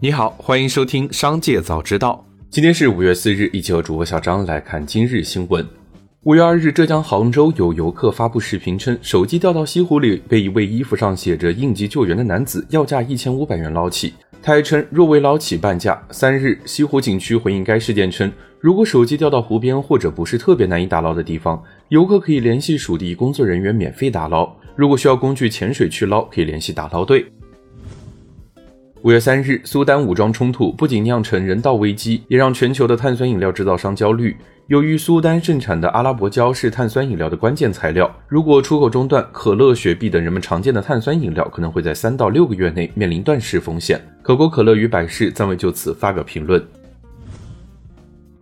你好，欢迎收听《商界早知道》。今天是五月四日，一起和主播小张来看今日新闻。五月二日，浙江杭州有游客发布视频称，手机掉到西湖里，被一位衣服上写着“应急救援”的男子要价一千五百元捞起。他还称，若未捞起半价。三日，西湖景区回应该事件称，如果手机掉到湖边或者不是特别难以打捞的地方，游客可以联系属地工作人员免费打捞。如果需要工具潜水去捞，可以联系打捞队。五月三日，苏丹武装冲突不仅酿成人道危机，也让全球的碳酸饮料制造商焦虑。由于苏丹盛产的阿拉伯胶是碳酸饮料的关键材料，如果出口中断，可乐、雪碧等人们常见的碳酸饮料可能会在三到六个月内面临断市风险。可口可乐与百事暂未就此发表评论。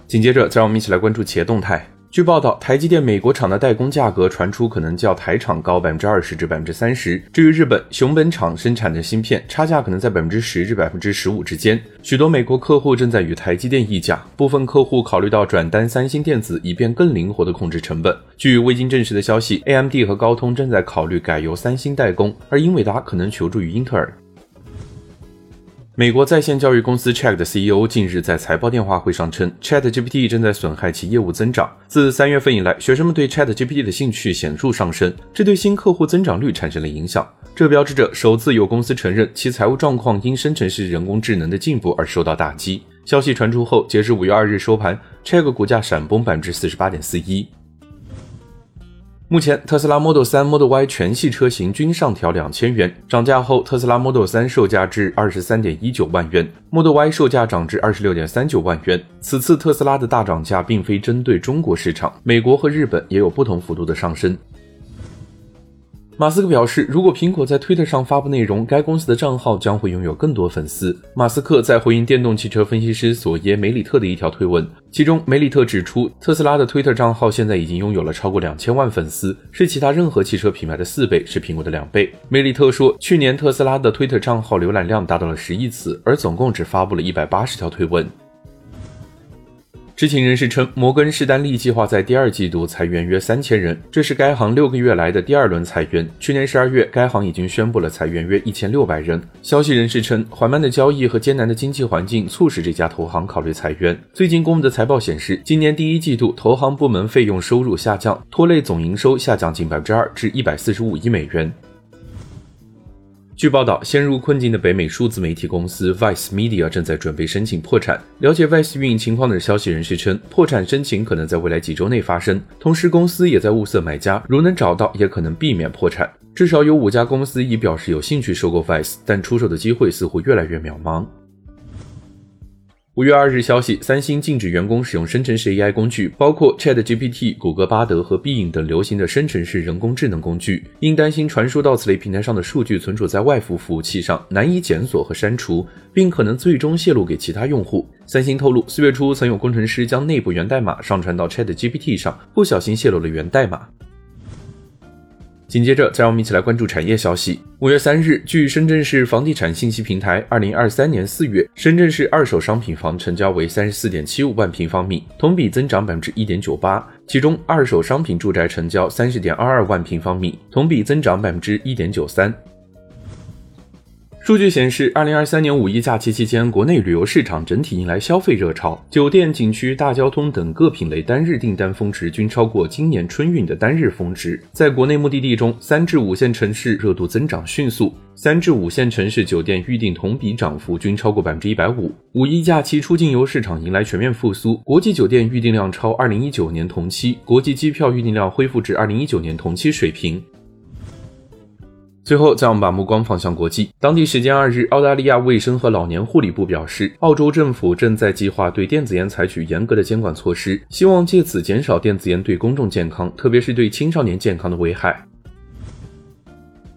紧接着，再让我们一起来关注企业动态。据报道，台积电美国厂的代工价格传出可能较台厂高百分之二十至百分之三十。至于日本熊本厂生产的芯片，差价可能在百分之十至百分之十五之间。许多美国客户正在与台积电议价，部分客户考虑到转单三星电子，以便更灵活地控制成本。据未经证实的消息，AMD 和高通正在考虑改由三星代工，而英伟达可能求助于英特尔。美国在线教育公司 Chat 的 CEO 近日在财报电话会上称，ChatGPT 正在损害其业务增长。自三月份以来，学生们对 ChatGPT 的兴趣显著上升，这对新客户增长率产生了影响。这标志着首次有公司承认其财务状况因生成式人工智能的进步而受到打击。消息传出后，截至五月二日收盘，Chat 股价闪崩百分之四十八点四一。目前，特斯拉 Model 3、Model Y 全系车型均上调两千元。涨价后，特斯拉 Model 3售价至二十三点一九万元，Model Y 售价涨至二十六点三九万元。此次特斯拉的大涨价并非针对中国市场，美国和日本也有不同幅度的上升。马斯克表示，如果苹果在推特上发布内容，该公司的账号将会拥有更多粉丝。马斯克在回应电动汽车分析师索耶·梅里特的一条推文，其中梅里特指出，特斯拉的推特账号现在已经拥有了超过两千万粉丝，是其他任何汽车品牌的四倍，是苹果的两倍。梅里特说，去年特斯拉的推特账号浏览量达到了十亿次，而总共只发布了一百八十条推文。知情人士称，摩根士丹利计划在第二季度裁员约三千人，这是该行六个月来的第二轮裁员。去年十二月，该行已经宣布了裁员约一千六百人。消息人士称，缓慢的交易和艰难的经济环境促使这家投行考虑裁员。最近公布的财报显示，今年第一季度投行部门费用收入下降，拖累总营收下降近百分之二，至一百四十五亿美元。据报道，陷入困境的北美数字媒体公司 Vice Media 正在准备申请破产。了解 Vice 运营情况的消息人士称，破产申请可能在未来几周内发生。同时，公司也在物色买家，如能找到，也可能避免破产。至少有五家公司已表示有兴趣收购 Vice，但出售的机会似乎越来越渺茫。五月二日消息，三星禁止员工使用生成式 AI 工具，包括 ChatGPT、谷歌巴德和 Bing 等流行的生成式人工智能工具，因担心传输到此类平台上的数据存储在外服服务器上，难以检索和删除，并可能最终泄露给其他用户。三星透露，四月初曾有工程师将内部源代码上传到 ChatGPT 上，不小心泄露了源代码。紧接着，再让我们一起来关注产业消息。五月三日，据深圳市房地产信息平台，二零二三年四月，深圳市二手商品房成交为三十四点七五万平方米，同比增长百分之一点九八。其中，二手商品住宅成交三十点二二万平方米，同比增长百分之一点九三。数据显示，二零二三年五一假期期间，国内旅游市场整体迎来消费热潮，酒店、景区、大交通等各品类单日订单峰值均超过今年春运的单日峰值。在国内目的地中，三至五线城市热度增长迅速，三至五线城市酒店预订同比涨幅均超过百分之一百五。五一假期出境游市场迎来全面复苏，国际酒店预订量超二零一九年同期，国际机票预订量恢复至二零一九年同期水平。最后，再我们把目光放向国际。当地时间二日，澳大利亚卫生和老年护理部表示，澳洲政府正在计划对电子烟采取严格的监管措施，希望借此减少电子烟对公众健康，特别是对青少年健康的危害。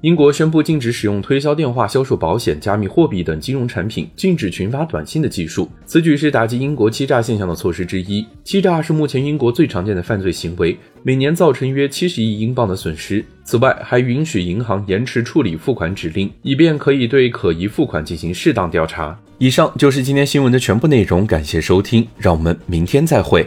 英国宣布禁止使用推销电话销售保险、加密货币等金融产品，禁止群发短信的技术。此举是打击英国欺诈现象的措施之一。欺诈是目前英国最常见的犯罪行为，每年造成约七十亿英镑的损失。此外，还允许银行延迟处理付款指令，以便可以对可疑付款进行适当调查。以上就是今天新闻的全部内容，感谢收听，让我们明天再会。